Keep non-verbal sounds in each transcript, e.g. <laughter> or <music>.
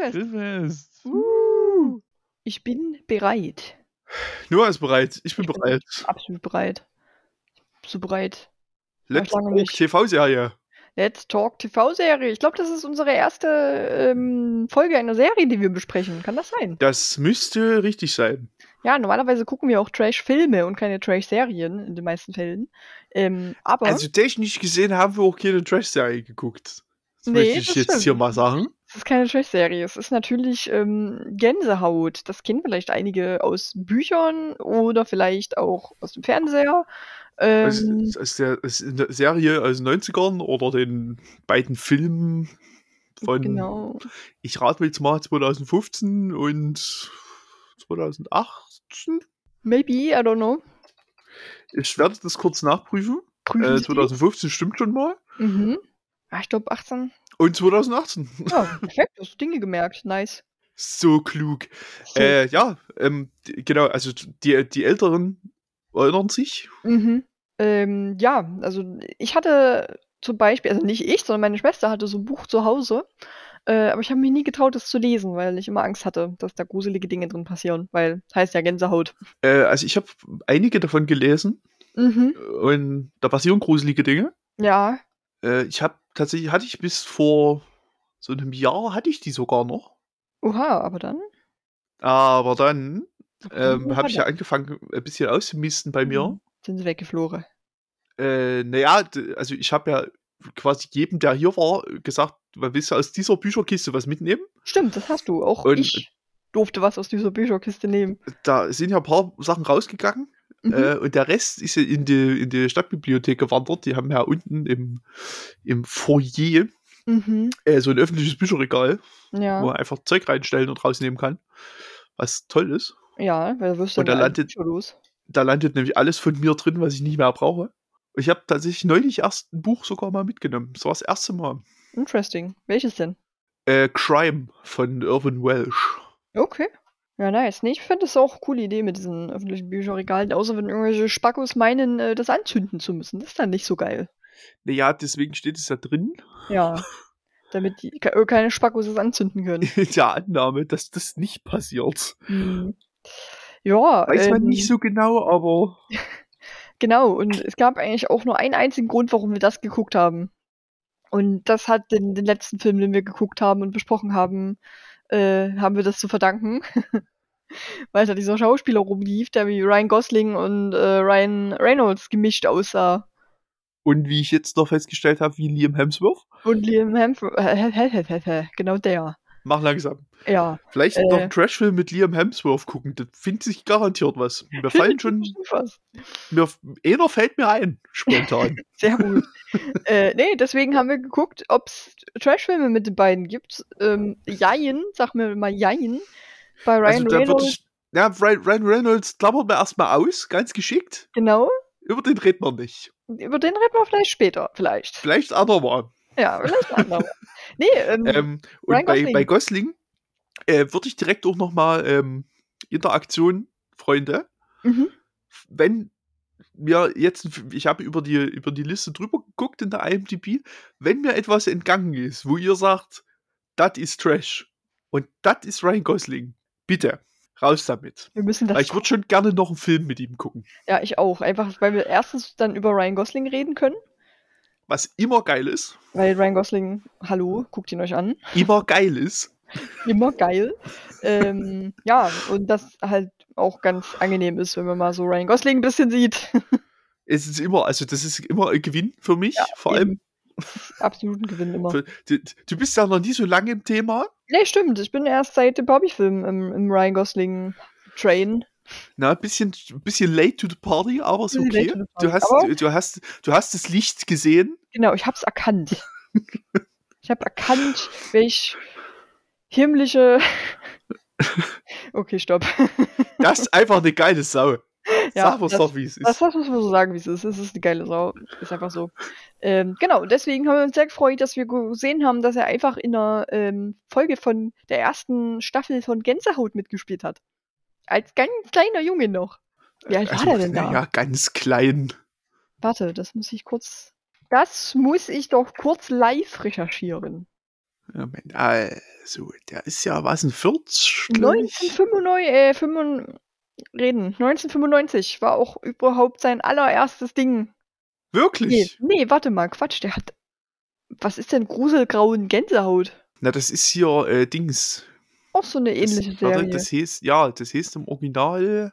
Grillfest. Grillfest. Uh, ich bin bereit. Noah ist bereit. Ich bin Ich bin bereit. Absolut bereit. So bereit. Let's Talk. TV-Serie. Let's Talk TV-Serie. Ich glaube, das ist unsere erste ähm, Folge einer Serie, die wir besprechen. Kann das sein? Das müsste richtig sein. Ja, normalerweise gucken wir auch Trash-Filme und keine Trash-Serien in den meisten Fällen. Ähm, aber Also technisch gesehen haben wir auch keine Trash-Serie geguckt. Das Nee, möchte ich das jetzt stimmt. hier mal sagen. Es ist keine Trash-Serie. Es ist natürlich ähm, Gänsehaut. Das kennen vielleicht einige aus Büchern oder vielleicht auch aus dem Fernseher. Ähm, ist der, ist eine Serie aus den 90ern oder den beiden Filmen von, genau. ich rate jetzt mal 2015 und 2018. Maybe, I don't know. Ich werde das kurz nachprüfen. Prüfen Äh, Sie. 2015 stimmt schon mal. Mhm. Ah, ich glaube 18. Und 2018. Ja, <laughs> perfekt. Du hast Dinge gemerkt. Nice. So klug. So. Äh, ja, ähm, genau, also die, die Älteren erinnern sich. Mhm. Ähm, ja, also ich hatte zum Beispiel, also nicht ich, sondern meine Schwester hatte so ein Buch zu Hause. Äh, aber ich habe mich nie getraut, das zu lesen, weil ich immer Angst hatte, dass da gruselige Dinge drin passieren. Weil heißt ja Gänsehaut. Äh, also ich habe einige davon gelesen Mhm. und da passieren gruselige Dinge. Ja. Äh, ich habe tatsächlich, hatte ich bis vor so einem Jahr, hatte ich die sogar noch. Oha, aber dann? Aber dann ähm, habe ich ja angefangen, ein bisschen auszumisten bei mir. Mhm. Sind sie weggeflogen. Äh, naja, also ich habe ja quasi jedem, der hier war, gesagt, man willst du aus dieser Bücherkiste was mitnehmen? Stimmt, das hast du. Auch Und- ich durfte was aus dieser Bücherkiste nehmen. Da sind ja ein paar Sachen rausgegangen. Mhm. Äh, und der Rest ist in die, in die Stadtbibliothek gewandert. Die haben ja unten im, im Foyer Mhm. äh, so ein öffentliches Bücherregal, wo Ja. man einfach Zeug reinstellen und rausnehmen kann. Was toll ist. Ja, weil da wirst du Und da landet- los. Da landet nämlich alles von mir drin, was ich nicht mehr brauche. Ich habe tatsächlich neulich erst ein Buch sogar mal mitgenommen. Das war das erste Mal. Interesting. Welches denn? Äh, Crime von Irvin Welsh. Okay. Ja, nice. Nee, ich finde das auch eine coole Idee mit diesen öffentlichen Bücherregalen, außer wenn irgendwelche Spackos meinen, äh, das anzünden zu müssen. Das ist dann nicht so geil. Naja, deswegen steht es da drin. Ja. <laughs> Damit die, ke- keine Spackos es anzünden können. <laughs> In der Annahme, dass das nicht passiert. Hm. Ja, Weiß man ähm, nicht so genau, aber <laughs> Genau, und es gab eigentlich auch nur einen einzigen Grund, warum wir das geguckt haben. Und das hat den, den letzten Film, den wir geguckt haben und besprochen haben, äh, haben wir das zu verdanken. <laughs> Weil da dieser Schauspieler rumlief, der wie Ryan Gosling und äh, Ryan Reynolds gemischt aussah. und wie ich jetzt noch festgestellt habe, wie Liam Hemsworth. Und Liam Hemsworth, genau der. Mach langsam. Ja. Vielleicht Äh. noch einen Trashfilm mit Liam Hemsworth gucken. Das findet sich garantiert was. Mir fallen schon, Was. mir, einer fällt mir ein, spontan. <laughs> Sehr gut. äh, nee, deswegen haben wir geguckt, ob es Trashfilme mit den beiden gibt. Ähm, Jein, sag mir mal Jein. Bei Ryan also Reynolds, ich. Ja, Ryan, Reynolds klappern wir erstmal aus, ganz geschickt. genau. Über den reden wir nicht. Über den reden wir vielleicht später, vielleicht. Vielleicht andermal. Ja, vielleicht andermal. nee, ähm, Ähm, und bei, Gosling. bei Gosling äh, würde ich direkt auch nochmal ähm, Interaktion, Freunde. mhm. wenn mir jetzt, ich habe über die, über die Liste drüber geguckt in der IMDb, wenn mir etwas entgangen ist, wo ihr sagt, das ist Trash und das ist Ryan Gosling, bitte, raus damit. wir müssen das. Weil ich würde schon gerne noch einen Film mit ihm gucken. ja, ich auch. Einfach, weil wir erstens dann über Ryan Gosling reden können. Was immer geil ist, Weil Ryan Gosling, hallo, guckt ihn euch an. immer geil ist. Immer geil. ähm, ja, und das halt auch ganz angenehm ist, wenn man mal so Ryan Gosling ein bisschen sieht. Es ist immer, also das ist immer ein Gewinn für mich, Ja, vor allem. Absoluten Gewinn immer. Du, du bist ja noch nie so lange im Thema. Nee, stimmt. Ich bin erst seit dem Barbie-Film im, im Ryan Gosling-Train. Na, ein bisschen, bisschen late to the party, aber ist okay. Du hast, du, du hast, du hast das Licht gesehen. Genau, ich hab's erkannt. ich hab erkannt, welch himmlische. <laughs> okay, stopp. Das ist einfach eine geile Sau. <laughs> Ja, Sag uns doch, wie es ist. Das, das muss man so sagen, wie es ist. Es ist eine geile Sau. Ist einfach so. Ähm, genau, und deswegen haben wir uns sehr gefreut, dass wir gesehen haben, dass er einfach in einer ähm, Folge von der ersten Staffel von Gänsehaut mitgespielt hat. Als ganz kleiner Junge noch. Wie alt war der denn da? Also, Ja, ganz klein. Warte, das muss ich kurz. Das muss ich doch kurz live recherchieren. Moment, also, der ist ja, was, ein 40? glaub ich? 1995, äh, 95, reden. 1995 war auch überhaupt sein allererstes Ding. Nee, Wirklich? nee, warte mal, Quatsch, der hat. Was ist denn Gruselgrauen Gänsehaut? Na, das ist hier äh, Dings. Auch so eine Das, ähnliche warte, Serie. das hieß, ja, das hieß im Original.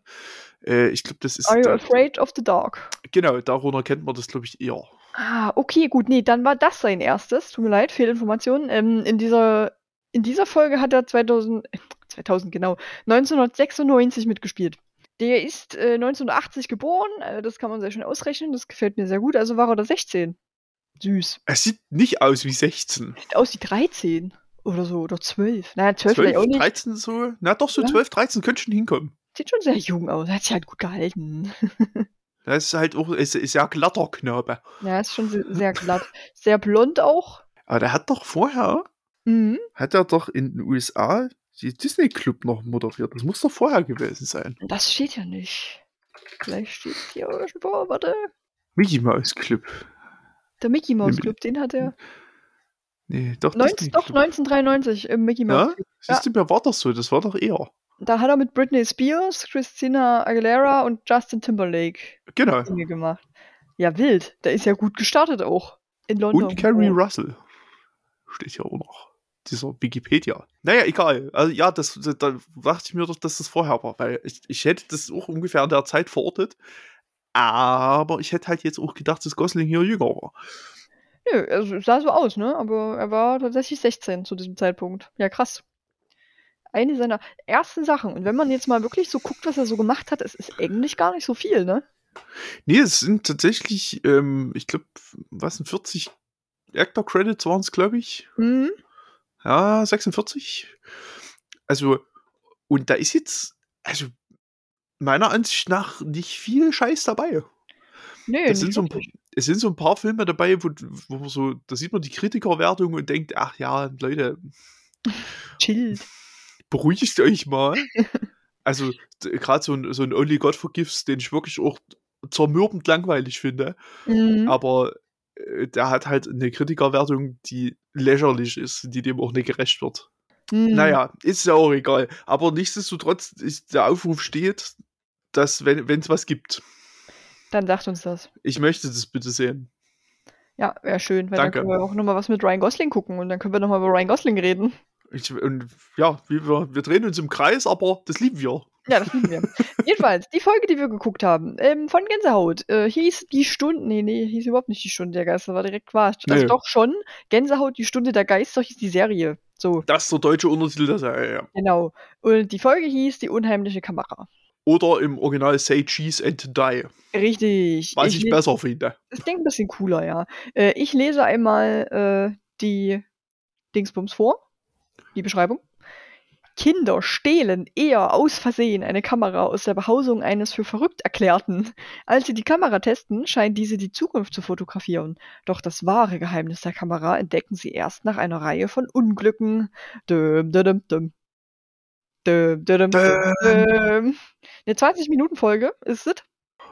Äh, ich glaube, das ist. Are you afraid of the dark? genau, darunter kennt man das, glaube ich, eher. Ah, okay, gut, nee, dann war das sein erstes. Tut mir leid, Fehlinformationen. Ähm, in dieser, in dieser Folge hat er 2000, äh, 2000 genau, 1996 mitgespielt. Der ist äh, 1980 geboren, äh, das kann man sehr schön ausrechnen, das gefällt mir sehr gut. Also war er da 16. Süß. Es sieht nicht aus wie 16. Sieht aus wie 13 oder so, oder 12. Naja, 12, 12, vielleicht auch nicht. 13 so. Na doch, so Ja. 12, 13 könnte schon hinkommen. Sieht schon sehr jung aus, hat sich halt gut gehalten. <laughs> Das ist halt auch ist, ist ja glatter Knabe. Ja, ist schon se- sehr glatt. Sehr blond auch. Aber der hat doch vorher, Mhm. hat er doch in den USA die Disney Club noch moderiert. Das muss doch vorher gewesen sein. Das steht ja nicht. Vielleicht steht hier irgendwo, warte. Mickey Mouse Club. Der Mickey Mouse Club, den hat er. Nee, doch 19, Disney doch, Club. 1993 im Mickey Mouse Ja? Siehst du, mir war das so. Das war doch eher. Da hat er mit Britney Spears, Christina Aguilera und Justin Timberlake Genau. Dinge gemacht. Ja, wild. Der ist ja gut gestartet auch. In London. Und Carrie geboren. Russell. Steht hier auch noch. Dieser Wikipedia. Naja, egal. Also ja, das, das, da dachte ich mir doch, dass das vorher war, weil ich, ich hätte das auch ungefähr in der Zeit verortet. Aber ich hätte halt jetzt auch gedacht, dass Gosling hier jünger war. Nö, also es sah so aus, ne? Aber er war tatsächlich 16 zu diesem Zeitpunkt. Ja, krass. Eine seiner ersten Sachen. Und wenn man jetzt mal wirklich so guckt, was er so gemacht hat, es ist eigentlich gar nicht so viel, ne? Nee, es sind tatsächlich, ähm, ich glaube, was sind 40 Actor-Credits waren es, glaube ich. Mhm. Ja, 46. Also, und da ist jetzt, also meiner Ansicht nach nicht viel Scheiß dabei. Nö, Es nicht sind, so ein, wirklich. Es sind so ein paar Filme dabei, wo, wo man so, da sieht man die Kritikerwertung und denkt, ach ja, Leute, Chillt. beruhigt euch mal. also, gerade so ein, so ein Only God Forgives, den ich wirklich auch zermürbend langweilig finde. Mhm. Aber äh, der hat halt eine Kritikerwertung, die lächerlich ist, die dem auch nicht gerecht wird. Mhm. Naja, ist ja auch egal. Aber nichtsdestotrotz ist der Aufruf steht, dass, wenn es was gibt, Dann sagt uns das. ich möchte das bitte sehen. Ja, wäre schön, weil Danke. dann können wir auch nochmal was mit Ryan Gosling gucken und dann können wir nochmal über Ryan Gosling reden. Ich, und ja, wir, wir drehen uns im Kreis, aber das lieben wir. Ja, das lieben wir. <laughs> Jedenfalls, die Folge, die wir geguckt haben, ähm, von Gänsehaut, äh, hieß die Stunde, nee, nee, hieß überhaupt nicht die Stunde der Geister, war direkt Quatsch. Also Nee. doch schon, Gänsehaut, die Stunde der Geister hieß die Serie. So, Das ist der deutsche Untertitel der Serie. ja. genau. Und die Folge hieß die unheimliche Kamera. Oder im Original Say Cheese and Die, Richtig. was ich, le- besser finde. Das klingt ein bisschen cooler, ja. Äh, ich lese einmal äh, die Dingsbums vor, die Beschreibung. Kinder stehlen eher aus Versehen eine Kamera aus der Behausung eines für verrückt Erklärten. Als sie die Kamera testen, scheint diese die Zukunft zu fotografieren. Doch das wahre Geheimnis der Kamera entdecken sie erst nach einer Reihe von Unglücken. Düm, düm, düm. Eine 20-Minuten-Folge ist es.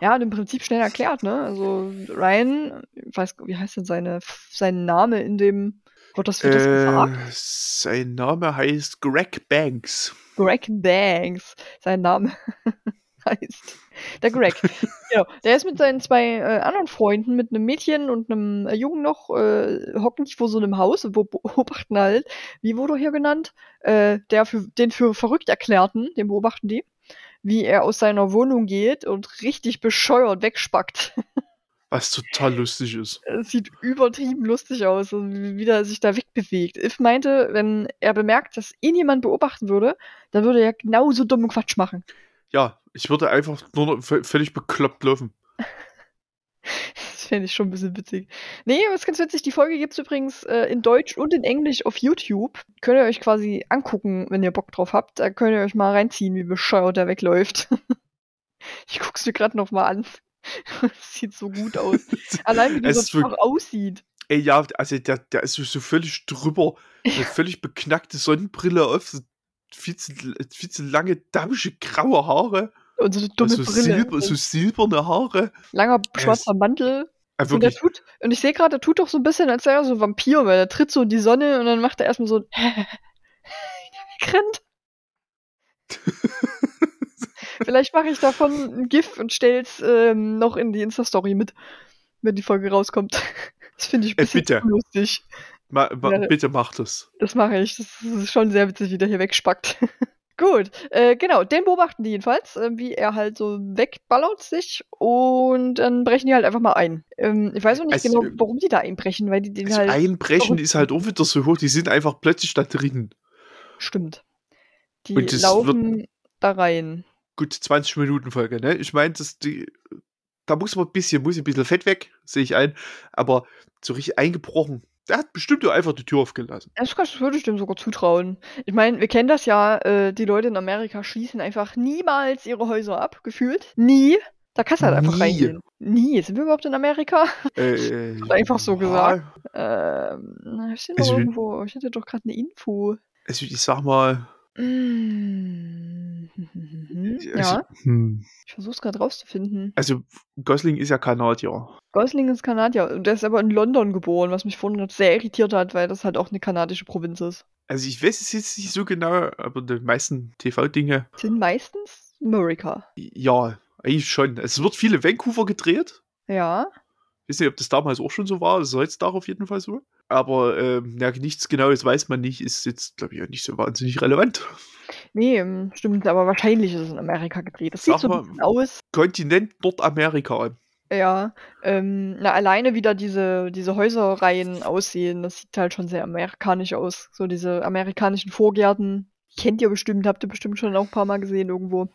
Ja, und im Prinzip schnell erklärt, ne? Also Ryan, ich weiß, wie heißt denn seine, sein Name in dem, wird das, wird das gesagt? Äh, sein Name heißt Greg Banks. Greg Banks, sein Name <laughs> heißt. Der Greg. genau. Der ist mit seinen zwei äh, anderen Freunden, mit einem Mädchen und einem äh, Jungen noch, äh, hocken die vor so einem Haus und be- beobachten halt, wie wurde er hier genannt? Äh, der für, den für verrückt erklärten, den beobachten die, wie er aus seiner Wohnung geht und richtig bescheuert wegspackt. Was total lustig ist. Es sieht übertrieben lustig aus, also wie der sich da wegbewegt. If meinte, wenn er bemerkt, dass ihn jemand beobachten würde, dann würde er genauso dummen Quatsch machen. Ja, ich würde einfach nur noch völlig bekloppt laufen. <laughs> Das fände ich schon ein bisschen witzig. Nee, aber ist ganz witzig. Die Folge gibt's übrigens äh, in Deutsch und in Englisch auf YouTube. Könnt ihr euch quasi angucken, wenn ihr Bock drauf habt. Da könnt ihr euch mal reinziehen, wie bescheuert der wegläuft. <laughs> ich guck's mir gerade noch mal an. <laughs> Das sieht so gut aus. Allein wie Es wirklich- Tag aussieht. Ey, ja, also der, der ist so, völlig drüber. Eine völlig beknackte Sonnenbrille auf, so viel zu, viel zu lange, dammische graue Haare. Und so eine dumme so, Brille. silber, so silberne Haare. Langer Es- schwarzer Mantel. Ah, Und, der tut, und ich sehe gerade, der tut doch so ein bisschen, als wäre er so ein Vampir, weil er tritt so in die Sonne und dann macht er erstmal so ein <laughs> wegrennt. <laughs> Vielleicht mache ich davon ein GIF und stell's ähm, noch in die Insta-Story mit, wenn die Folge rauskommt. <laughs> Das finde ich ein Äh, bisschen bitte. zu lustig. Ma, ma, Ja. Bitte mach das. Das mache ich. Das ist schon sehr witzig, wie der hier wegspackt. Gut, äh, genau, den beobachten die jedenfalls, äh, wie er halt so wegballert sich und dann brechen die halt einfach mal ein. Ähm, ich weiß auch nicht Also, genau, warum die da einbrechen, weil die den Also halt. einbrechen ist halt auch wieder so hoch, die sind einfach plötzlich da drin. Stimmt. Die laufen da rein. Gut, 20 Minuten Folge, ne? Ich meine, das die, da muss man ein bisschen, muss ein bisschen Fett weg, sehe ich ein, aber so richtig eingebrochen. Der hat bestimmt nur einfach die Tür aufgelassen. Das, würde ich dem sogar zutrauen. Ich meine, wir kennen das ja, äh, die Leute in Amerika schließen einfach niemals ihre Häuser ab, gefühlt. Nie. Da kannst du halt einfach Nie. reingehen. Nie. Sind wir überhaupt in Amerika? Äh, <laughs> Einfach so ja, gesagt. Ähm, ich Also- irgendwo. Ich hatte doch gerade eine Info. Also ich sag mal. <laughs> also, Ja, hm, ich versuch's gerade rauszufinden. also Gosling ist ja Kanadier. Gosling ist Kanadier und der ist aber in London geboren, was mich vorhin sehr irritiert hat, weil das halt auch eine kanadische Provinz ist. Also ich weiß es jetzt nicht so genau, aber die meisten TV-Dinge, Sind meistens Amerika. ja, eigentlich schon. Es wird viel in Vancouver gedreht. Ja. Ich weiß nicht, ob das damals auch schon so war. Das ist heutzutage auf jeden Fall so. Aber ähm, ja, nichts Genaues weiß man nicht. Ist jetzt, glaube ich, auch nicht so wahnsinnig relevant. Nee, ähm, stimmt, aber wahrscheinlich ist es in Amerika gedreht. Das Sag sieht so mal- aus. Kontinent Nordamerika. Ja, ähm, na, alleine wieder diese, diese Häuserreihen aussehen, das sieht halt schon sehr amerikanisch aus. So diese amerikanischen Vorgärten. Kennt ihr bestimmt, habt ihr bestimmt schon auch ein paar Mal gesehen irgendwo.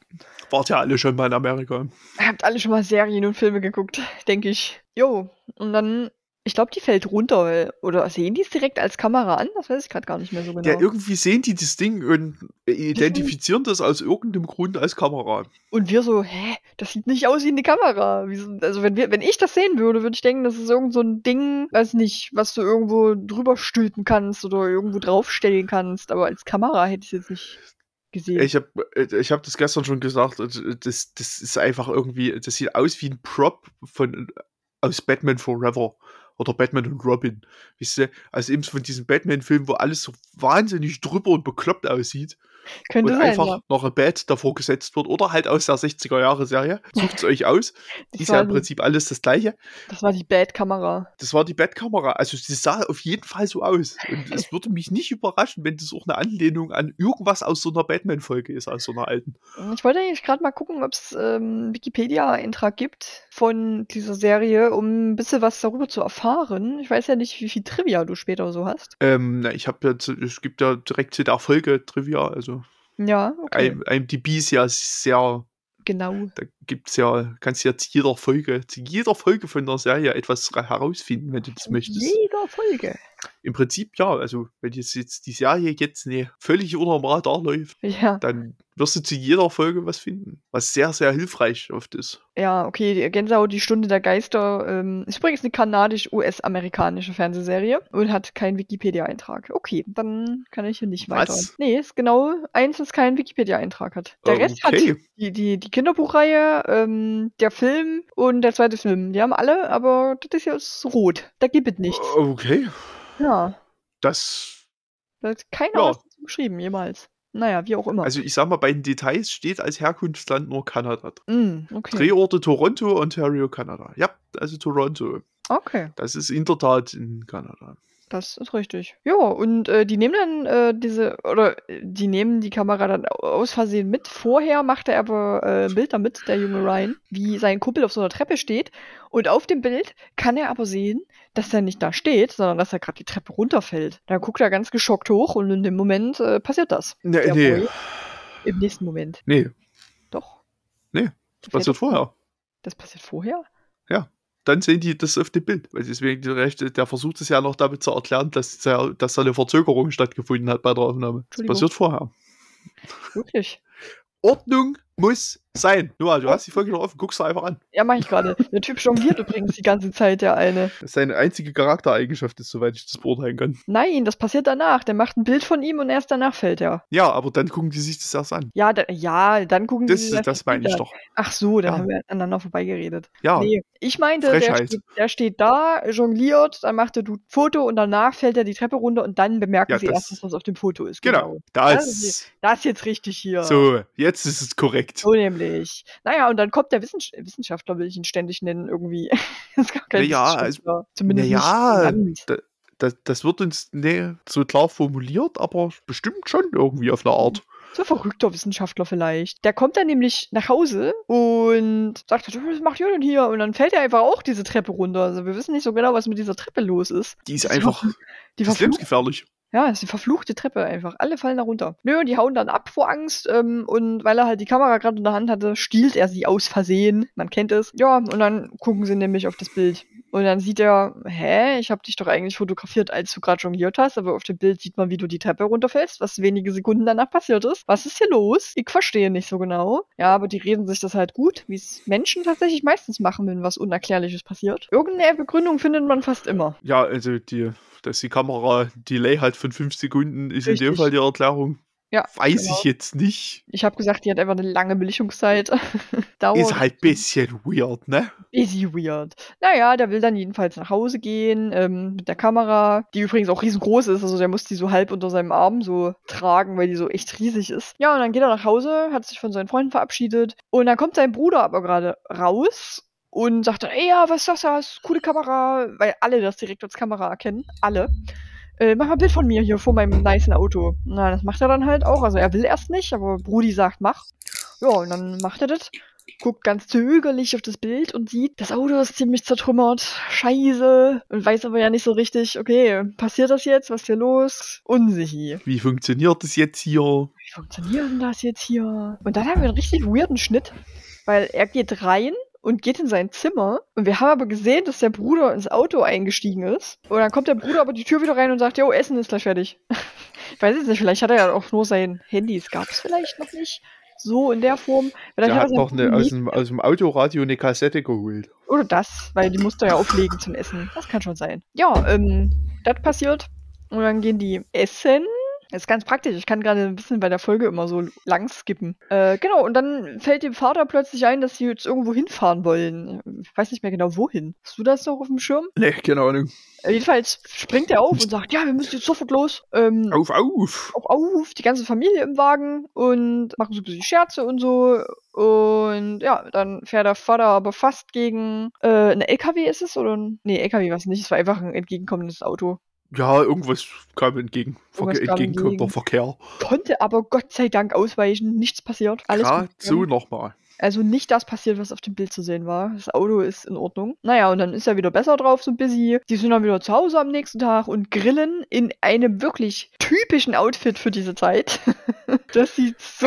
Wart ja alle schon mal in Amerika. Habt alle schon mal Serien und Filme geguckt, denke ich. Jo, und dann, ich glaube, die fällt runter, weil, oder sehen die es direkt als Kamera an? Das weiß ich gerade gar nicht mehr so genau. Ja, irgendwie sehen die das Ding und identifizieren das aus irgendeinem Grund als Kamera. Und wir so, hä, das sieht nicht aus wie eine Kamera. Also wenn wir, wenn ich das sehen würde, würde ich denken, das ist irgend so ein Ding, weiß nicht, was du irgendwo drüber stülpen kannst oder irgendwo draufstellen kannst. Aber als Kamera hätte ich es jetzt nicht gesehen. Ich habe ich hab das gestern schon gesagt. also, Das, das ist einfach irgendwie, das sieht aus wie ein Prop von, aus Batman Forever. Oder Batman und Robin. Wisst ihr? Also eben von diesem Batman-Film, wo alles so wahnsinnig drüber und bekloppt aussieht. Könnte und sein, einfach ja. noch ein Bad davor gesetzt wird. Oder halt aus der 60er-Jahre-Serie. <laughs> Sucht es euch aus. Das Ist ja im die- Prinzip alles das gleiche. Das war die Bad-Kamera. Das war die Bad-Kamera. Also sie sah auf jeden Fall so aus. Und es würde mich nicht überraschen, wenn das auch eine Anlehnung an irgendwas aus so einer Batman-Folge ist, aus so einer alten. Ich wollte eigentlich gerade mal gucken, ob es ähm, Wikipedia-Eintrag gibt von dieser Serie, um ein bisschen was darüber zu erfahren. Ich weiß ja nicht, wie viel Trivia du später so hast. Ähm, na, ich habe ja, es gibt ja direkt zu der Folge Trivia, also Ja, okay. IM- IMDb ist ja sehr, Genau. da gibt's ja, kannst du ja zu jeder Folge, zu jeder Folge von der Serie etwas ra- herausfinden, wenn du das möchtest. Jeder Folge. Im Prinzip ja, also wenn jetzt, jetzt die Serie jetzt ne, völlig dem Radar läuft, Ja. dann wirst du zu jeder Folge was finden, was sehr, sehr hilfreich oft ist. Ja, okay, die Gänsehaut, die Stunde der Geister, ähm, ist übrigens eine kanadisch-US-amerikanische Fernsehserie und hat keinen Wikipedia-Eintrag. Okay, dann kann ich hier nicht weiter. Was? Nee, ist genau eins, das keinen Wikipedia-Eintrag hat. Der Rest hat Okay. die, die, die Kinderbuchreihe, ähm, der Film und der zweite Film. Die haben alle, aber das ist ja ist rot. Da gibt es nichts. Okay, Ja, das, da hat keiner Ja. was geschrieben, jemals. Naja, wie auch immer. also ich sag mal, bei den Details steht als Herkunftsland nur Kanada. Mm, okay. Drehorte Toronto, Ontario, Kanada. Ja, also Toronto. okay. Das ist in der Tat in Kanada. Das ist richtig. Ja, und äh, die nehmen dann äh, diese, oder äh, die nehmen die Kamera dann au- aus Versehen mit. Vorher macht er aber äh, ein Bild damit, der junge Ryan, wie sein Kumpel auf so einer Treppe steht. Und auf dem Bild kann er aber sehen, dass er nicht da steht, sondern dass er gerade die Treppe runterfällt. Dann guckt er ganz geschockt hoch und in dem Moment äh, passiert das. Nee, Der nee, Boy. Im nächsten Moment. nee, Doch. Nee, das passiert vorher. Das passiert vorher? Dann sehen die das auf dem Bild. Weil deswegen, der versucht es ja noch damit zu erklären, dass, da- dass da eine Verzögerung stattgefunden hat bei der Aufnahme. Das passiert vorher. Wirklich? Ordnung muss sein. Noah, du hast die Folge noch offen, guckst du einfach an. Ja, mach ich gerade. Der Typ jongliert übrigens die ganze Zeit, der eine. Das seine einzige Charaktereigenschaft ist, soweit ich das beurteilen kann. Nein, das passiert danach. Der macht ein Bild von ihm und erst danach fällt er. Ja, aber dann gucken die sich das erst an. Ja, da, ja dann gucken Das, die sich das meine ich doch. Ach so, dann Ja. haben wir aneinander vorbeigeredet. Ja, Nee, ich meinte, der steht, der steht da, jongliert, dann macht er ein Foto und danach fällt er die Treppe runter und dann bemerken Ja, sie das- erstens, was auf dem Foto ist. genau. Da Das. Das ist jetzt richtig hier. So, jetzt ist es korrekt. So nämlich. Naja, und dann kommt der Wissens Wissenschaftler, will ich ihn ständig nennen, irgendwie. das <laughs> ist gar kein Naja, Wissenschaftler. Zumindest naja, nicht. Das, das wird uns nicht so klar formuliert, aber bestimmt schon irgendwie auf eine Art. So ein verrückter Wissenschaftler vielleicht. Der kommt dann nämlich nach Hause und sagt, was macht ihr denn hier? Und dann fällt er einfach auch diese Treppe runter. Also wir wissen nicht so genau, was mit dieser Treppe los ist. Die ist Das einfach Die ist lebensgefährlich. Ja, das ist die verfluchte Treppe einfach. Alle fallen da runter. Nö, und die hauen dann ab vor Angst. Ähm, und weil er halt die Kamera gerade in der Hand hatte, stiehlt er sie aus Versehen. Man kennt es. Ja, und dann gucken sie nämlich auf das Bild. Und dann sieht er, hä, ich habe dich doch eigentlich fotografiert, als du gerade jongliert hast, aber auf dem Bild sieht man, wie du die Treppe runterfällst, was wenige Sekunden danach passiert ist. Was ist hier los? Ich verstehe nicht so genau. Ja, aber die reden sich das halt gut, wie es Menschen tatsächlich meistens machen, wenn was Unerklärliches passiert. Irgendeine Begründung findet man fast immer. Ja, also die, dass die Kamera Delay hat von fünf Sekunden, ist in dem Richtig. Fall die Erklärung. Ja, Weiß genau. ich jetzt nicht. Ich habe gesagt, die hat einfach eine lange Belichtungszeit. <laughs> Ist halt ein bisschen weird, ne? Easy weird. Naja, der will dann jedenfalls nach Hause gehen ähm, mit der Kamera, die übrigens auch riesengroß ist. Also der muss die so halb unter seinem Arm so tragen, weil die so echt riesig ist. Ja, und dann geht er nach Hause, hat sich von seinen Freunden verabschiedet. Und dann kommt sein Bruder aber gerade raus und sagt dann, ey, ja, was ist das? Coole Kamera. Weil alle das direkt als Kamera erkennen. Alle. Äh, mach mal ein Bild von mir hier vor meinem nicen Auto. Na, das macht er dann halt auch. Also er will erst nicht, aber Brudi sagt, mach. Ja, und dann macht er das guckt ganz zögerlich auf das Bild und sieht, das Auto ist ziemlich zertrümmert, scheiße, und weiß aber ja nicht so richtig, okay, passiert das jetzt, was ist hier los? Unsicher. Wie funktioniert das jetzt hier? Wie funktioniert denn das jetzt hier? Und dann haben wir einen richtig weirden Schnitt, weil er geht rein und geht in sein Zimmer und wir haben aber gesehen, dass der Bruder ins Auto eingestiegen ist und dann kommt der Bruder aber die Tür wieder rein und sagt, jo, Essen ist gleich fertig. <laughs> ich weiß jetzt nicht, vielleicht hat er ja auch nur sein Handy, es gab es vielleicht noch nicht so in der Form. Vielleicht Der er hat sein noch eine, aus, dem, aus dem Autoradio eine Kassette geholt. Oder das, weil die musste er ja auflegen zum Essen. Das kann schon sein. Ja, ähm, das passiert. Und dann gehen die essen. Das ist ganz praktisch. Ich kann gerade ein bisschen bei der Folge immer so lang skippen. Äh, genau, und dann fällt dem Vater plötzlich ein, dass sie jetzt irgendwo hinfahren wollen. Ich weiß nicht mehr genau wohin. Hast du das noch auf dem Schirm? Ne, keine Ahnung. Äh, jedenfalls springt er auf und sagt, ja, wir müssen jetzt sofort los. Ähm, Auf, auf! auf, auf, die ganze Familie im Wagen und machen so ein bisschen Scherze und so. Und ja, dann fährt der Vater aber fast gegen äh, eine LKW ist es oder ein, nee, LKW war es nicht, es war einfach ein entgegenkommendes Auto. Ja, irgendwas kam entgegen. Irgendwas Verke kam entgegenkommender entgegen. Verkehr. Konnte aber Gott sei Dank ausweichen, nichts passiert. Alles so gegangen. nochmal. Also nicht das passiert, was auf dem Bild zu sehen war. Das Auto ist in Ordnung. Naja, und dann ist er wieder besser drauf, so busy. Die sind dann wieder zu Hause am nächsten Tag und grillen in einem wirklich typischen Outfit für diese Zeit. <laughs> das sieht so.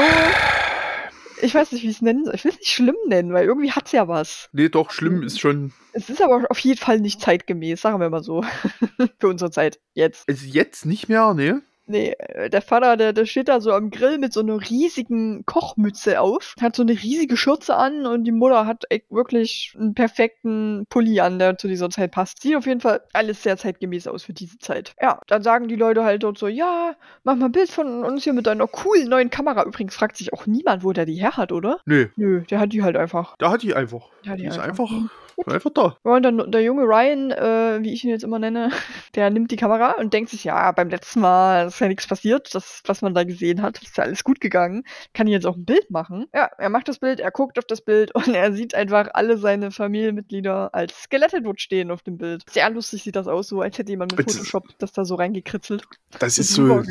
Ich weiß nicht, wie ich es nennen soll. Ich will es nicht schlimm nennen, weil irgendwie hat's ja was. Nee, doch, schlimm ist schon. Es ist aber auf jeden Fall nicht zeitgemäß, sagen wir mal so. <laughs> für unsere Zeit. Jetzt. Also jetzt nicht mehr, ne? Nee, äh, der Vater, der, der steht da so am Grill mit so einer riesigen Kochmütze auf, hat so eine riesige Schürze an und die Mutter hat echt wirklich einen perfekten Pulli an, der zu dieser Zeit passt. Sieht auf jeden Fall alles sehr zeitgemäß aus für diese Zeit. Ja, dann sagen die Leute halt dort so, ja, mach mal ein Bild von uns hier mit deiner coolen neuen Kamera. Übrigens fragt sich auch niemand, wo der die her hat, oder? Nö, Nö, der hat die halt einfach. da hat die einfach. Der hat Die ist einfach, einfach da. Ja, und dann der junge Ryan, äh, wie ich ihn jetzt immer nenne, <laughs> der nimmt die Kamera und denkt sich, ja, beim letzten Mal ist ja nichts passiert, das, was man da gesehen hat, ist ja alles gut gegangen. Kann ich jetzt auch ein Bild machen? Ja, er macht das Bild, er guckt auf das Bild <laughs> und er sieht einfach alle seine Familienmitglieder als Skelette dort stehen auf dem Bild. Sehr lustig sieht das aus, so als hätte jemand mit Photoshop das da so reingekritzelt. Das ist so,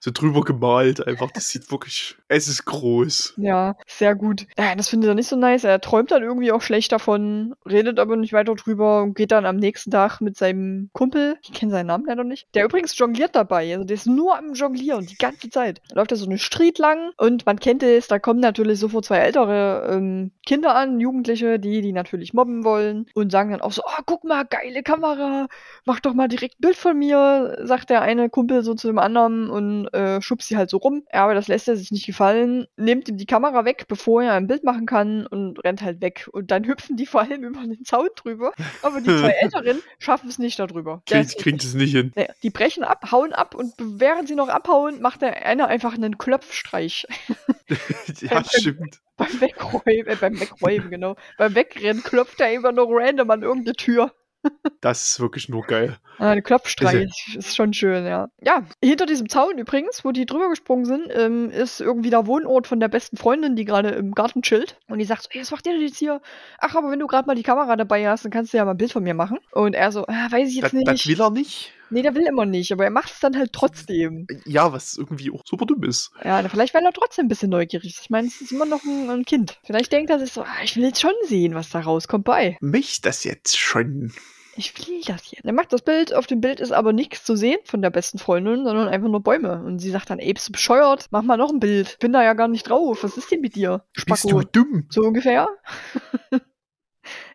so drüber gemalt einfach. Das sieht wirklich. Es ist groß. Ja, sehr gut. Ja, das findet er nicht so nice. Er träumt dann irgendwie auch schlecht davon, redet redet aber nicht weiter drüber und geht dann am nächsten Tag mit seinem Kumpel, ich kenne seinen Namen leider nicht, der übrigens jongliert dabei. Also der ist nur am Jonglieren die ganze Zeit. Da läuft er so eine Street lang und man kennt es, da kommen natürlich sofort zwei ältere ähm, Kinder an, Jugendliche, die die natürlich mobben wollen und sagen dann auch so, oh, guck mal, geile Kamera, mach doch mal direkt ein Bild von mir, sagt der eine Kumpel so zu dem anderen und äh, schubst sie halt so rum. Ja, aber das lässt er sich nicht gefallen, nimmt ihm die Kamera weg, bevor er ein Bild machen kann und rennt halt weg. Und dann hüpfen die vor allem <laughs> über den Zaun drüber, aber die zwei <laughs> Älteren schaffen es nicht darüber. Kriegt, kriegt es nicht hin. Nee, die brechen ab, hauen ab und während sie noch abhauen, macht der eine einfach einen Klopfstreich. <laughs> ja, stimmt. beim Wegräumen, äh, beim Wegräumen, genau. Beim Wegrennen klopft er immer noch random an irgendeine Tür. Das ist wirklich nur geil. Ah, ein Klopfstreich ist schon schön, ja. Ja, hinter diesem Zaun übrigens, wo die drüber gesprungen sind, ähm, ist irgendwie der Wohnort von der besten Freundin, die gerade im Garten chillt. Und die sagt so, ey, was macht ihr denn jetzt hier? Ach, aber wenn du gerade mal die Kamera dabei hast, dann kannst du ja mal ein Bild von mir machen. Und er so, ah, weiß ich jetzt Das, nicht. das will er nicht. Nee, der will immer nicht, aber er macht es dann halt trotzdem. Ja, was irgendwie auch super dumm ist. Ja, vielleicht weil er trotzdem ein bisschen neugierig ist. Ich meine, es ist immer noch ein, ein Kind. Vielleicht denkt er sich so, ah, ich will jetzt schon sehen, was da rauskommt bei. Mich das jetzt schon. Ich will das jetzt. Er macht das Bild, auf dem Bild ist aber nichts zu sehen von der besten Freundin, sondern einfach nur Bäume. Und sie sagt dann, ey, bist du bescheuert? Mach mal noch ein Bild. Bin da ja gar nicht drauf. Was ist denn mit dir? Bist du dumm? So ungefähr. <laughs>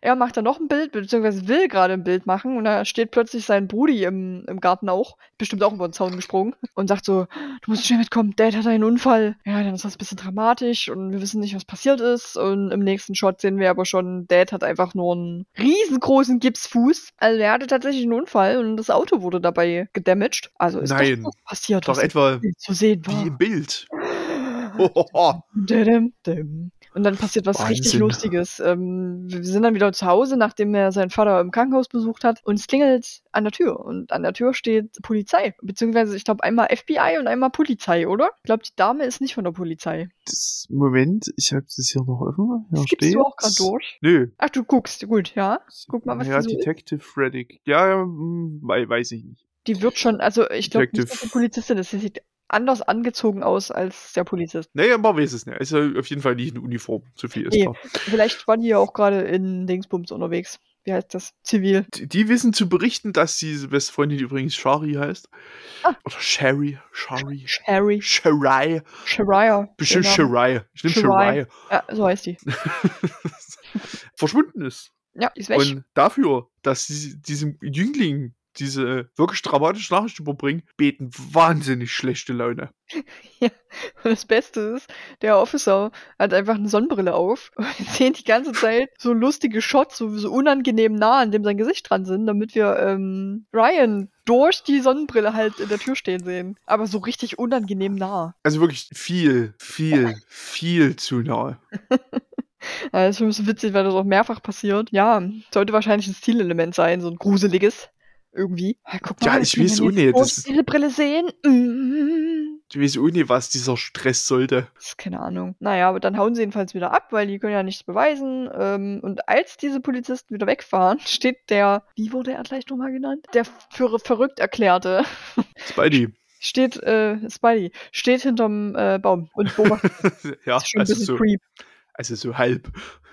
er macht dann noch ein Bild, beziehungsweise will gerade ein Bild machen und da steht plötzlich sein Brudi im, im Garten auch, bestimmt auch über den Zaun gesprungen und sagt so, du musst schnell mitkommen, Dad hat einen Unfall. Ja, dann ist das ein bisschen dramatisch und wir wissen nicht, was passiert ist und im nächsten Shot sehen wir aber schon, Dad hat einfach nur einen riesengroßen Gipsfuß. Also er hatte tatsächlich einen Unfall und das Auto wurde dabei gedamaged. Also ist Nein. doch passiert, Doch was etwa zu sehen war. wie im Bild. <laughs> Hohoho. Und dann passiert was richtig Wahnsinn. Lustiges. Ähm, wir sind dann wieder zu Hause, nachdem er seinen Vater im Krankenhaus besucht hat. Und es klingelt an der Tür. Und an der Tür steht Polizei. Beziehungsweise, ich glaube, einmal FBI und einmal Polizei, oder? Ich glaube, die Dame ist nicht von der Polizei. Das, Moment, ich habe das hier noch offen. Hier Das gibst du auch gerade durch. Nö. Ach, du guckst. Gut, ja. Guck mal, was ja, so ist. Detective Reddick. Ja, ja, hm, wei- weiß ich nicht. Die wird schon, also ich glaube nicht, dass die Polizistin ist. Sie sieht anders angezogen aus als der Polizist. Naja, man weiß es nicht. Ist ja auf jeden Fall nicht in Uniform. Zu viel ist Nee. klar. Vielleicht waren die ja auch gerade in Dingsbums unterwegs. Wie heißt das? Zivil. Die, die wissen zu berichten, dass diese beste Freundin übrigens Shari heißt. Ah. Oder Sherry. Shari. Harry. Sharai. Sharia. Bestimmt Genau. Sharai. Ich nehme. Sharai. Ja, so heißt die. <laughs> Verschwunden ist. Ja, ist weg. Und dafür, dass sie diesem Jüngling diese wirklich dramatische Nachricht überbringen, beten wahnsinnig schlechte Laune. <laughs> Und das Beste ist, der Officer hat einfach eine Sonnenbrille auf. <laughs> Und wir sehen die ganze Zeit so lustige Shots, so, so unangenehm nah an dem sein Gesicht dran sind, damit wir ähm, Ryan durch die Sonnenbrille halt in der Tür stehen sehen. Aber so richtig unangenehm nah. Also wirklich viel, viel, <laughs> viel zu nahe. Ja, Das ist schon ein bisschen witzig, weil das auch mehrfach passiert. Ja, sollte wahrscheinlich ein Stilelement sein, so ein gruseliges. Irgendwie. Ja, guck Ja, ich weiß auch nicht, Das diese Brille sehen. Mm. Ich weiß auch nicht, was dieser Stress sollte. Das ist keine Ahnung. Naja, aber dann hauen sie jedenfalls wieder ab, weil die können ja nichts beweisen. Ähm, und als diese Polizisten wieder wegfahren, <laughs> steht der, wie wurde er gleich nochmal genannt? Der für verrückt erklärte, <laughs> Spidey. steht, äh, Spidey, steht hinterm äh, Baum und beobachtet. <laughs> ja, Das ist schon ein also bisschen so, creep. also so halb.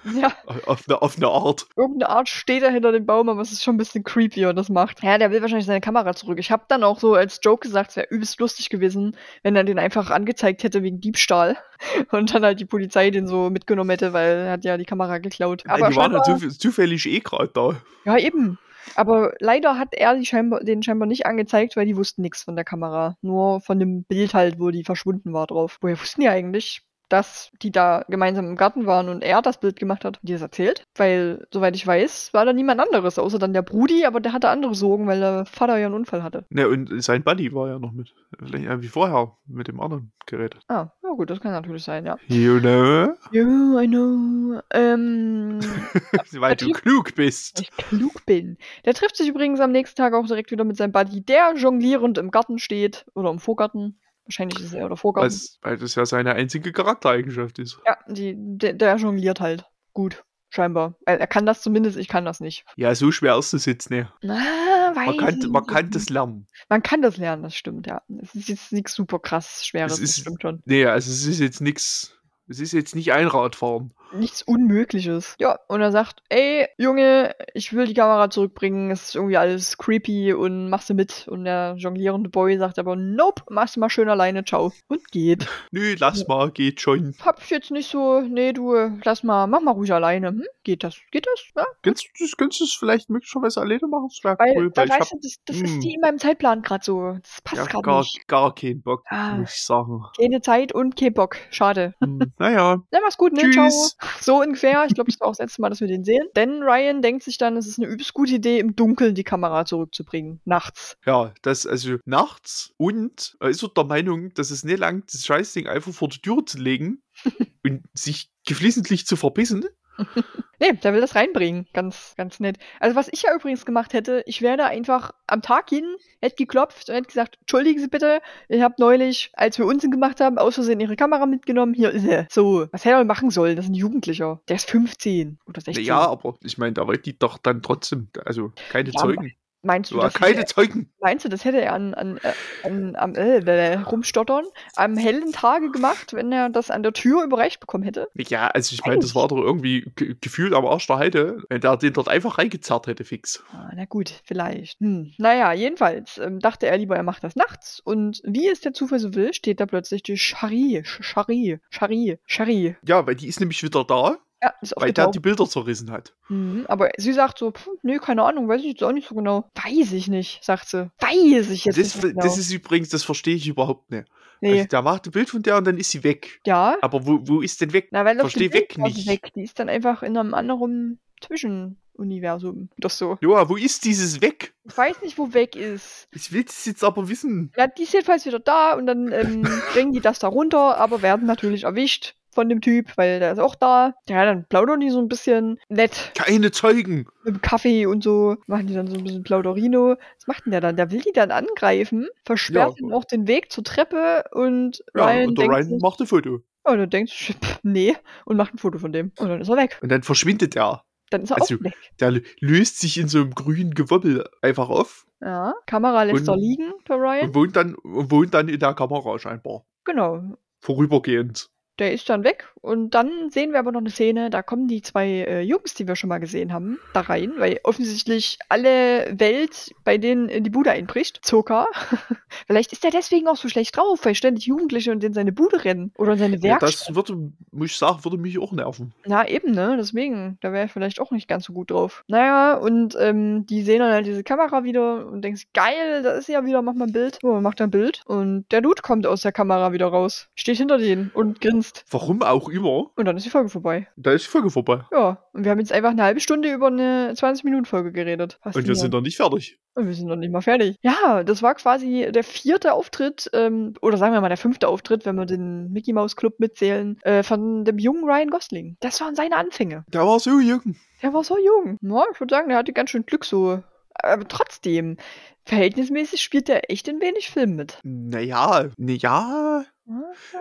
<laughs> Ja, Auf eine, auf eine Art. irgendeine Art steht er hinter dem Baum, aber es ist schon ein bisschen creepy, er das macht. Ja, der will wahrscheinlich seine Kamera zurück. Ich habe dann auch so als Joke gesagt, es wäre übelst lustig gewesen, wenn er den einfach angezeigt hätte wegen Diebstahl <laughs> und dann halt die Polizei den so mitgenommen hätte, weil er hat ja die Kamera geklaut. Nein, Aber die waren ja zuf zufällig eh gerade da. Ja, eben. Aber leider hat er die scheinbar, den scheinbar nicht angezeigt, weil die wussten nichts von der Kamera. Nur von dem Bild halt, wo die verschwunden war drauf. Woher wussten die eigentlich, dass die da gemeinsam im Garten waren und er das Bild gemacht hat? Die das erzählt? Weil, soweit ich weiß, war da niemand anderes, außer dann der Brudi, aber der hatte andere Sorgen, weil der Vater ja einen Unfall hatte. Ne, und sein Buddy war ja noch mit. Vielleicht ja, wie vorher mit dem anderen Gerät. Ah, ja gut, das kann natürlich sein, ja. You know? Ja, I know. Ähm, <laughs> Weil du klug bist. ich klug bin. Der trifft sich übrigens am nächsten Tag auch direkt wieder mit seinem Buddy, der jonglierend im Garten steht. Oder im Vorgarten. Wahrscheinlich ist er der Vorgarten. Was, weil das ja seine einzige Charaktereigenschaft ist. Ja, die, der, der jongliert halt. Gut. Scheinbar. Er, er kann das zumindest, ich kann das nicht. Ja, so schwer ist es jetzt nicht. Na, Man kann, man kann das lernen. Man kann das lernen, das stimmt, ja. Es ist jetzt nichts super krass Schweres, Es das ist- stimmt schon. Nee, also es ist jetzt nichts. Es ist jetzt nicht Einradfahren. Nichts Unmögliches. Ja, und er sagt, ey, Junge, ich will die Kamera zurückbringen, es ist irgendwie alles creepy und machst du mit. Und der jonglierende Boy sagt aber, nope, machst du mal schön alleine, ciao. Und geht. <laughs> Nö, lass mal, geht schon. Hab ich jetzt nicht so, nee, du, lass mal, mach mal ruhig alleine. Hm? Geht das? Geht das? Ja? Kannst du das vielleicht möglicherweise alleine machen? Das wäre cool, weil ich hab du, das, das ist die in meinem Zeitplan gerade so. Das passt ja, gerade nicht. gar keinen Bock, Ah. muss ich sagen. Keine Zeit und kein Bock. Schade. Hm, naja, <laughs> Na, mach's gut, ne? Tschüss. Ciao. So ungefähr. Ich glaube, das war auch das letzte Mal, dass wir den sehen. Denn Ryan denkt sich dann, es ist eine übelst gute Idee, im Dunkeln die Kamera zurückzubringen. Nachts. ja, das, also nachts und er ist so der Meinung, dass es nicht lang das Scheißding einfach vor die Tür zu legen <laughs> und sich geflissentlich zu verbissen. <laughs> Nee, der will das reinbringen. Ganz, ganz nett. Also, was ich ja übrigens gemacht hätte, ich wäre da einfach am Tag hin, hätte geklopft und hätte gesagt, entschuldigen Sie bitte, ich habe neulich, als wir Unsinn gemacht haben, aus Versehen Ihre Kamera mitgenommen, hier ist sie. So, was hätte er machen sollen? Das ist ein Jugendlicher. Der ist 15 oder 16. Ja, aber ich meine, da wird die doch dann trotzdem, also keine Ja, Zeugen. Meinst du, Ja, das keine hätte, Zeugen. meinst du, das hätte er an, an, äh, an am äh, rumstottern am hellen Tage gemacht, wenn er das an der Tür überreicht bekommen hätte? Ja, also ich meine, das war doch irgendwie ge- gefühlt am Arsch der Heide, wenn der den dort einfach reingezerrt hätte, fix. Ah, na gut, vielleicht. Hm. Naja, jedenfalls ähm, dachte er lieber, er macht das nachts. Und wie es der Zufall so will, steht da plötzlich die Shari, Shari, Shari, Shari. Ja, weil die ist nämlich wieder da, Ja, ist weil der aufgetaucht. die Bilder zerrissen hat. Mhm, aber sie sagt so, pf, nee, keine Ahnung, weiß ich jetzt auch nicht so genau. Weiß ich nicht, sagt sie. Weiß ich jetzt Das, nicht so genau. das ist übrigens, das verstehe ich überhaupt nicht. nee. Also der macht ein Bild von der und dann ist sie weg. ja, Aber wo, wo ist denn weg? na, weil auf versteh dem Bild weg nicht. weg. Die ist dann einfach in einem anderen Zwischenuniversum. Doch so. Joa, wo ist dieses weg? Ich weiß nicht, wo weg ist. Ich will das jetzt aber wissen. Ja, die ist jedenfalls wieder da und dann ähm, <laughs> bringen die das da runter, aber werden natürlich erwischt von dem Typ, weil der ist auch da. Ja, dann plaudern die so ein bisschen nett Keine Zeugen. mit dem Kaffee und so. Machen die dann so ein bisschen Plauderino. Was macht denn der dann? Der will die dann angreifen, versperrt Ja. ihnen auch den Weg zur Treppe und Ja, Ryan und der Ryan sich, macht ein Foto. oh, dann denkt sich, nee, und macht ein Foto von dem. Und dann ist er weg. Und dann verschwindet er. Dann ist er Also, auch weg. Der lö- löst sich in so einem grünen Gewobbel einfach auf Ja, Kamera lässt und- er liegen, der Ryan. und wohnt dann, und wohnt dann in der Kamera scheinbar. Genau. Vorübergehend. Der ist dann weg und dann sehen wir aber noch eine Szene, da kommen die zwei äh, Jungs, die wir schon mal gesehen haben, da rein, weil offensichtlich alle Welt bei denen in die Bude einbricht. Zucker. <laughs> Vielleicht ist er deswegen auch so schlecht drauf, weil ständig Jugendliche und in seine Bude rennen oder in seine Ja, Werkstatt. das würde, muss ich sagen, würde mich auch nerven. Na eben, ne? Deswegen, da wäre ich vielleicht auch nicht ganz so gut drauf. Naja, und ähm, die sehen dann halt diese Kamera wieder und denken sich, geil, da ist sie ja wieder, mach mal ein Bild. So, macht ein Bild und der Dude kommt aus der Kamera wieder raus, steht hinter denen und grinst. Warum auch immer. Und dann ist die Folge vorbei. Da ist die Folge vorbei. Ja, und wir haben jetzt einfach eine halbe Stunde über eine 20-Minuten-Folge geredet. Und wir sind noch nicht fertig. und wir sind noch nicht mal fertig. Ja, das war quasi der vierte Auftritt, ähm, oder sagen wir mal der fünfte Auftritt, wenn wir den Mickey Mouse Club mitzählen, äh, von dem jungen Ryan Gosling. Das waren seine Anfänge. Der war so jung. Der war so jung. Ja, ich würde sagen, der hatte ganz schön Glück so. Aber trotzdem, verhältnismäßig spielt er echt in wenig Filmen mit. Naja, naja.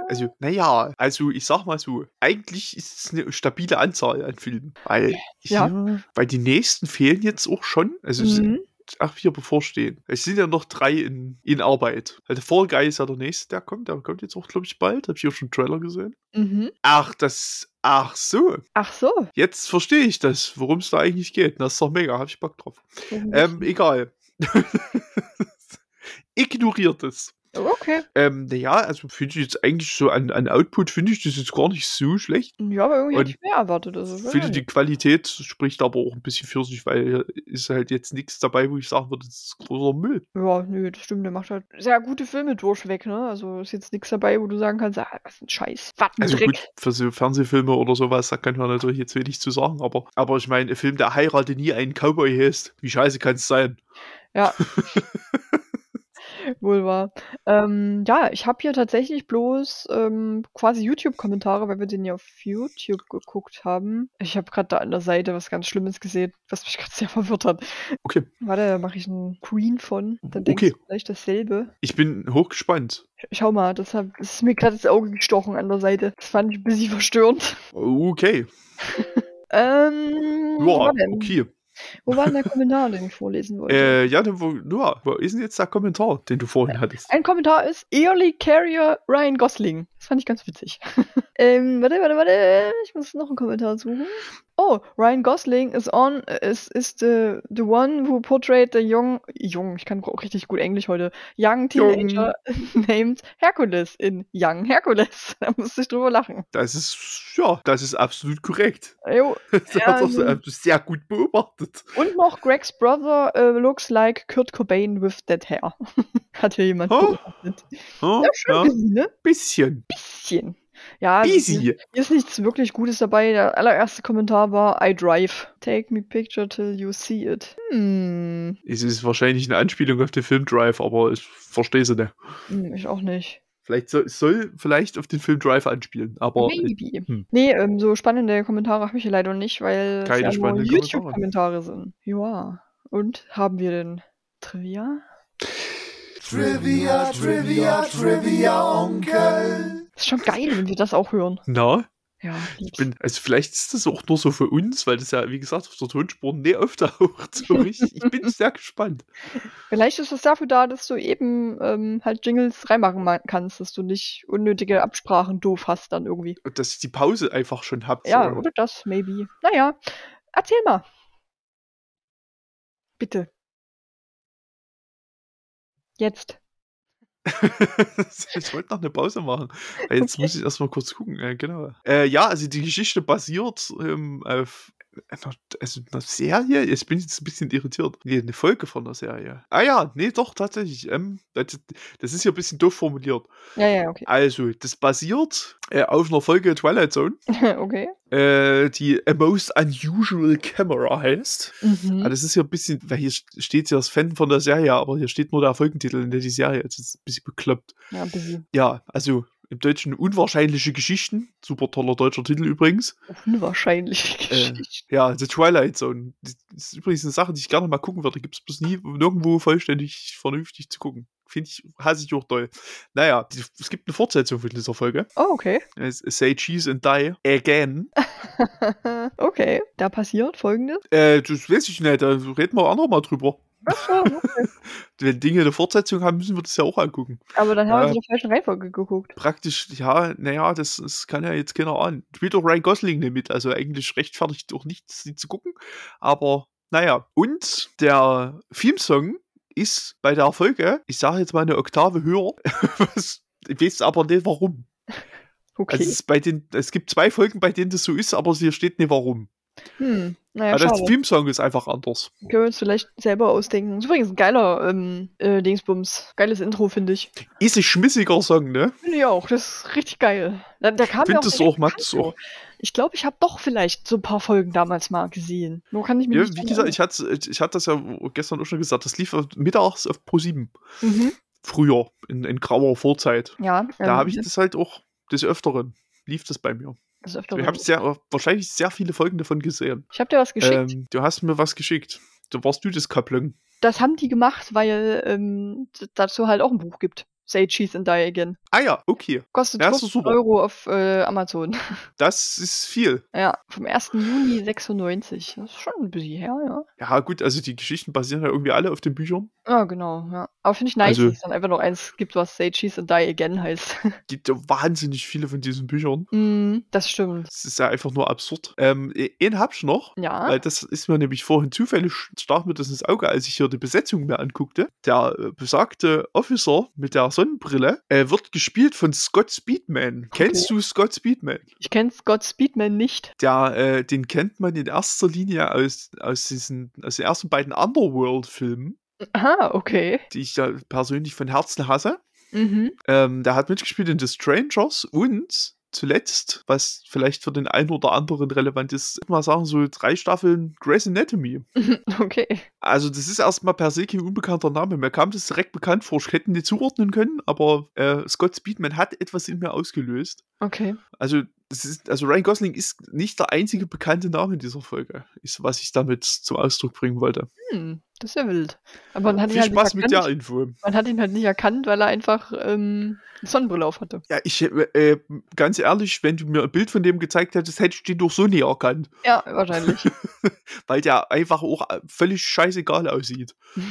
Also, naja, also ich sag mal so, eigentlich ist es eine stabile Anzahl an Filmen. Weil, Ja. weil die nächsten fehlen jetzt auch schon. Also Mhm. Ach, bevorstehen. Es sind ja noch drei in, in Arbeit. Der Fall Guy ist ja der nächste, der kommt. Der kommt jetzt auch, glaube ich, bald. Hab ich auch schon einen Trailer gesehen. Mhm. Ach, das. Ach so. Ach so. Jetzt verstehe ich das, worum es da eigentlich geht. Das ist doch mega, hab ich Bock drauf. Ähm, egal. <laughs> Ignoriert es. Okay. Ähm, naja, also finde ich jetzt eigentlich so an, an Output finde ich das jetzt gar nicht so schlecht. Ja, aber irgendwie hätte ich mehr erwartet. Also, Ich finde, die Qualität spricht aber auch ein bisschen für sich, weil hier ist halt jetzt nichts dabei, wo ich sagen würde, das ist großer Müll. Ja, nö, das stimmt. Der macht halt sehr gute Filme durchweg, ne? Also ist jetzt nichts dabei, wo du sagen kannst, ah, was ein Scheiß. Was ein Also Dreck. gut, für so Fernsehfilme oder sowas, da kann man natürlich jetzt wenig zu sagen, aber, aber ich meine, ein Film, der heirate nie einen Cowboy heißt, wie scheiße kann es sein? Ja. <laughs> Wohl wahr. Ähm, ja, ich habe hier tatsächlich bloß ähm, quasi YouTube-Kommentare, weil wir den ja auf YouTube geguckt haben. Ich habe gerade da an der Seite was ganz Schlimmes gesehen, was mich <laughs> gerade sehr verwirrt hat. Okay, Warte, da mache ich einen Screen von. Dann denkst Okay. du vielleicht dasselbe. ich bin hochgespannt. Schau mal, das, hab, das ist mir gerade ins Auge gestochen an der Seite. Das fand ich ein bisschen verstörend. Okay, <laughs> Ähm, ja, okay. Wo war denn der Kommentar, den ich vorlesen wollte? Äh, ja, dann, wo, ja, wo ist denn jetzt der Kommentar, den du vorhin hattest? Ein Kommentar ist Early Carrier Ryan Gosling. Das fand ich ganz witzig. <laughs> ähm, warte, warte, warte. Ich muss noch einen Kommentar suchen. Oh, Ryan Gosling is on, is, is the, the one who portrayed the young, young, ich kann auch richtig gut Englisch heute, young teenager <laughs> named Hercules in Young Hercules. <laughs> Da musste ich drüber lachen. Das ist, ja, das ist absolut korrekt. Jo, Das Ja, hast du also- sehr gut beobachtet. Und noch Greg's brother äh, looks like Kurt Cobain with that hair. Hat hier jemand Oh, beobachtet. Ja, Ja, schön ja, busy, ne? bisschen. Bisschen. Ja, hier, Easy. hier ist nichts wirklich Gutes dabei. Der allererste Kommentar war I drive. Take me picture till you see it. Hm, Es ist wahrscheinlich eine Anspielung auf den Film Drive, aber ich verstehe sie nicht. hm, ich auch nicht. Vielleicht soll, soll vielleicht auf den Film Drive anspielen, aber äh, Maybe. hm. Nee, ähm, so spannende Kommentare habe ich hier leider nicht, weil Keine es ja nur. YouTube-Kommentare sind. Ja. Und haben wir denn Trivia? Trivia, Trivia, Trivia, Onkel. Ist schon geil, wenn wir das auch hören. na, Ja, ich bin, also vielleicht ist das auch nur so für uns, weil das ja, wie gesagt, auf der Tonspur nie auftaucht. <laughs> So richtig. Ich bin <laughs> sehr gespannt. Vielleicht ist es dafür da, dass du eben ähm, halt Jingles reinmachen ma- kannst, dass du nicht unnötige Absprachen doof hast dann irgendwie. Und dass ich die Pause einfach schon hab. Ja, so. oder das, maybe. Naja, erzähl mal. Bitte. Jetzt. <laughs> ich wollte noch eine Pause machen. Jetzt Okay. muss ich erstmal kurz gucken. Äh, genau. Äh, ja, also die Geschichte basiert ähm, auf also einer Serie. Ich bin jetzt ein bisschen irritiert. Nee, eine Folge von der Serie. Ah ja, nee, doch, tatsächlich. Ähm, das, das ist hier ein bisschen doof formuliert. Ja, ja, okay. Also, das basiert äh, auf einer Folge Twilight Zone, <laughs> okay. äh, die A Most Unusual Camera heißt. Mhm. Ah, das ist ja ein bisschen, weil hier steht ja das Fan von der Serie, aber hier steht nur der Folgentitel in der die Serie. ist. Das ist ein bisschen bekloppt. Ja, busy. Ja, also im Deutschen unwahrscheinliche Geschichten. Super toller deutscher Titel übrigens. Unwahrscheinlich Äh, Geschichte. ja, The Twilight Zone. Das ist übrigens eine Sache, die ich gerne mal gucken würde. Gibt es bloß nie nirgendwo vollständig vernünftig zu gucken. Finde ich, hasse ich auch toll. Naja, die, es gibt eine Fortsetzung von dieser Folge. Oh, okay. Say Cheese and Die Again. <laughs> okay, da passiert folgendes. Äh, das weiß ich nicht, da reden wir auch noch mal drüber. So. <laughs> Wenn Dinge eine Fortsetzung haben, müssen wir das ja auch angucken. Aber dann haben wir Ja. uns in der falschen Reihenfolge geguckt. Praktisch, ja, naja, das, das kann ja jetzt keiner ahnen. Spielt auch Ryan Gosling nicht mit, also eigentlich rechtfertigt auch nichts, sie zu gucken. Aber naja, und der Filmsong ist bei der Folge, ich sage jetzt mal eine Oktave höher, <laughs> was, ich weiß aber nicht warum. <laughs> Okay. Also es, den, es gibt zwei Folgen, bei denen das so ist, aber hier steht nicht warum. hm, naja, schade. der Filmsong ist einfach anders. Können wir uns vielleicht selber ausdenken. Ist übrigens ein geiler ähm, äh, Dingsbums. Geiles Intro, finde ich. Ist ein schmissiger Song, ne? Finde ich auch. Das ist richtig geil. Da, da kam mir Find auch direkt auch, mag bekannt es auch. Ich glaube, ich habe doch vielleicht so ein paar Folgen damals mal gesehen. Nur kann ich mich Ja, nicht wie gesagt, ich hatte, ich hatte das ja gestern auch schon gesagt, das lief mittags auf Pro7. erinnern. Mhm. Früher, in, in grauer Vorzeit. Ja. Da ähm, habe ich das halt auch des Öfteren. Lief das bei mir. Das öfter Ich habe sehr, wahrscheinlich sehr viele Folgen davon gesehen. Ich habe dir was geschickt. Ähm, du hast mir was geschickt. Da warst du das Couplung. Das haben die gemacht, weil ähm, dazu halt auch ein Buch gibt. Say Cheese and Die Again. Ah ja, okay. Kostet Ja, ist doch 15 super. Euro auf äh, Amazon. <laughs> Das ist viel. ja, vom 1. Juni 96. Das ist schon ein bisschen her, ja. Ja, gut, also die Geschichten basieren ja irgendwie alle auf den Büchern. Ja, genau, ja. Aber finde ich nice, Also- dass es dann einfach noch eins gibt, was Say Cheese and Die Again heißt. <laughs> Gibt ja wahnsinnig viele von diesen Büchern. mm, das stimmt. Das ist ja einfach nur absurd. Ähm, einen hab ich noch. Ja. Weil das ist mir nämlich vorhin zufällig, stach mir das ins Auge, als ich hier die Besetzung mir anguckte. Der äh, besagte Officer mit der Sonnenbrille äh, wird gespielt von Scott Speedman. Kennst du Scott Speedman? Ich kenne Scott Speedman nicht. Der, äh, den kennt man in erster Linie aus, aus, diesen, aus den ersten beiden Underworld-Filmen, Aha, okay. die ich ja persönlich von Herzen hasse. Mhm. Ähm, der hat mitgespielt in The Strangers und zuletzt, was vielleicht für den einen oder anderen relevant ist, mal sagen, so drei Staffeln Grey's Anatomy. <laughs> Okay. Also, das ist erstmal per se kein unbekannter Name. Mir kam das direkt bekannt vor. Ich hätte ihn nicht zuordnen können, aber äh, Scott Speedman hat etwas in mir ausgelöst. Okay. Also, das ist, also Ryan Gosling ist nicht der einzige bekannte Name in dieser Folge, ist, was ich damit zum Ausdruck bringen wollte. Hm, das ist ja wild. Aber man hat, ihn Viel halt Spaß nicht mit der erkannt. Info. man hat ihn halt nicht erkannt, weil er einfach ähm, eine Sonnenbrille auf hatte. Ja, ich, äh, ganz ehrlich, wenn du mir ein Bild von dem gezeigt hättest, hätte ich den doch so nie erkannt. Ja, wahrscheinlich. <laughs> Weil der einfach auch völlig scheißegal aussieht. <laughs>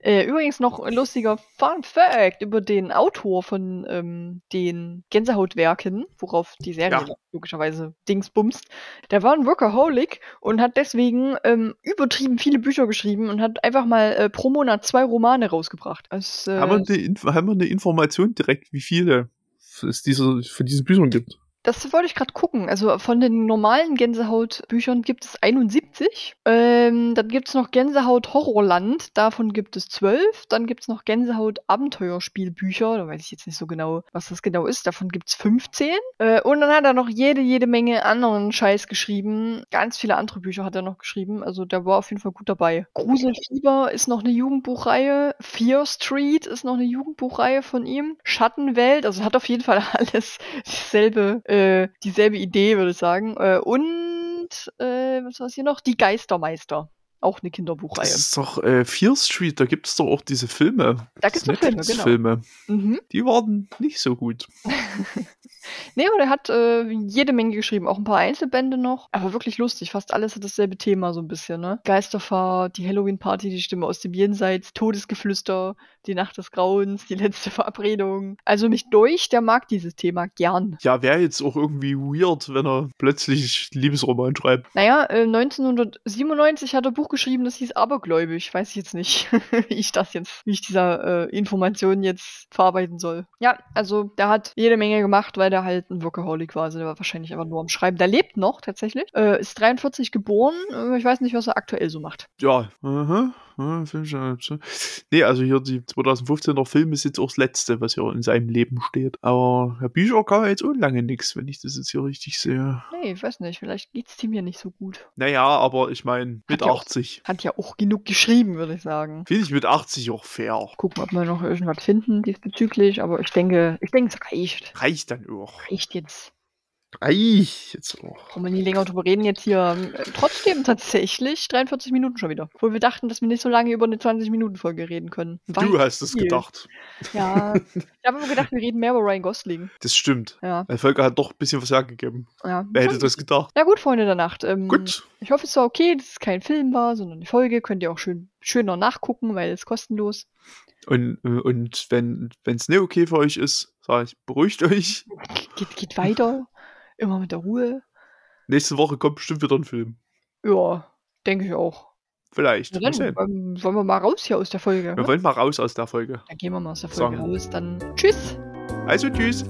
Äh, übrigens noch ein lustiger Fun Fact über den Autor von ähm, den Gänsehautwerken, worauf die Serie Ja. logischerweise Dingsbumst. Der war ein Workaholic und hat deswegen ähm, übertrieben viele Bücher geschrieben und hat einfach mal äh, pro Monat zwei Romane rausgebracht. Das, äh, haben, wir eine, Information direkt, wie viele es diese, von diesen Büchern gibt? Das wollte ich gerade gucken. Also von den normalen Gänsehaut-Büchern gibt es 71. Ähm, dann gibt es noch Gänsehaut Horrorland. Davon gibt es 12. Dann gibt es noch Gänsehaut Abenteuerspielbücher. Da weiß ich jetzt nicht so genau, was das genau ist. Davon gibt es 15. Äh, und dann hat er noch jede, jede Menge anderen Scheiß geschrieben. Ganz viele andere Bücher hat er noch geschrieben. Also der war auf jeden Fall gut dabei. Gruselfieber ist noch eine Jugendbuchreihe. Fear Street ist noch eine Jugendbuchreihe von ihm. Schattenwelt, also hat auf jeden Fall <laughs> alles dieselbe, äh, dieselbe Idee, würde ich sagen. Äh, und äh, was war hier noch? Die Geistermeister. Auch eine Kinderbuchreihe. Das ist doch äh, Fear Street, da gibt es doch auch diese Filme. Da gibt's doch Filme, genau. Filme. Mhm. Die waren nicht so gut. <laughs> Nee, aber der hat äh, jede Menge geschrieben, auch ein paar Einzelbände noch. Aber wirklich lustig, fast alles hat dasselbe Thema so ein bisschen, ne? Geisterfahrt, die Halloween-Party, die Stimme aus dem Jenseits, Todesgeflüster, die Nacht des Grauens, die letzte Verabredung. Also mich durch, der mag dieses Thema gern. Ja, wäre jetzt auch irgendwie weird, wenn er plötzlich Liebesroman schreibt. Naja, äh, 1997 hat er Buch geschrieben, das hieß Abergläubig. Weiß ich jetzt nicht, <laughs> wie ich das jetzt, wie ich dieser äh, Information jetzt verarbeiten soll. Ja, also der hat jede Menge gemacht, weil der halt ein Workaholic war. Also der war wahrscheinlich einfach nur am Schreiben. Der lebt noch tatsächlich. Äh, ist 43 geboren. Äh, ich weiß nicht, was er aktuell so macht. Ja, schon. Nee, also hier die 2015er Film ist jetzt auch das letzte, was hier in seinem Leben steht. Aber ja, Bücher kann jetzt auch lange nichts, wenn ich das jetzt hier richtig sehe. Nee, ich weiß nicht. Vielleicht geht's Tim hier nicht so gut. Naja, aber ich meine, mit ja auch- 80. Hat ja auch genug geschrieben, würde ich sagen. Finde ich mit 80 auch fair. Gucken, ob wir noch irgendwas finden diesbezüglich. Aber ich denke, ich denke, es reicht. Reicht dann auch. Reicht jetzt. Reicht jetzt auch. Brauchen wir nie länger drüber reden jetzt hier. Äh, Trotzdem tatsächlich 43 Minuten schon wieder. Obwohl wir dachten, dass wir nicht so lange über eine 20-Minuten-Folge reden können. War Du hast es gedacht. Ja. Ich habe immer gedacht, wir reden mehr über Ryan Gosling. Das stimmt. Ja. Weil Volker hat doch ein bisschen was hergegeben. ja. Wer hätte das gedacht? Na gut, Freunde der Nacht. Ähm, Gut. Ich hoffe, es war okay, dass es kein Film war, sondern eine Folge. Könnt ihr auch schön schöner nachgucken, weil es kostenlos. Und, und wenn es nicht okay für euch ist, sage ich, beruhigt euch. Geht, geht weiter. Immer mit der Ruhe. Nächste Woche kommt bestimmt wieder ein Film. Ja, denke ich auch. Vielleicht. Dann ähm, wollen wir mal raus hier aus der Folge. Wir ne? wollen mal raus aus der Folge. Dann gehen wir mal aus der Folge Sagen. raus. Dann tschüss. Also tschüss.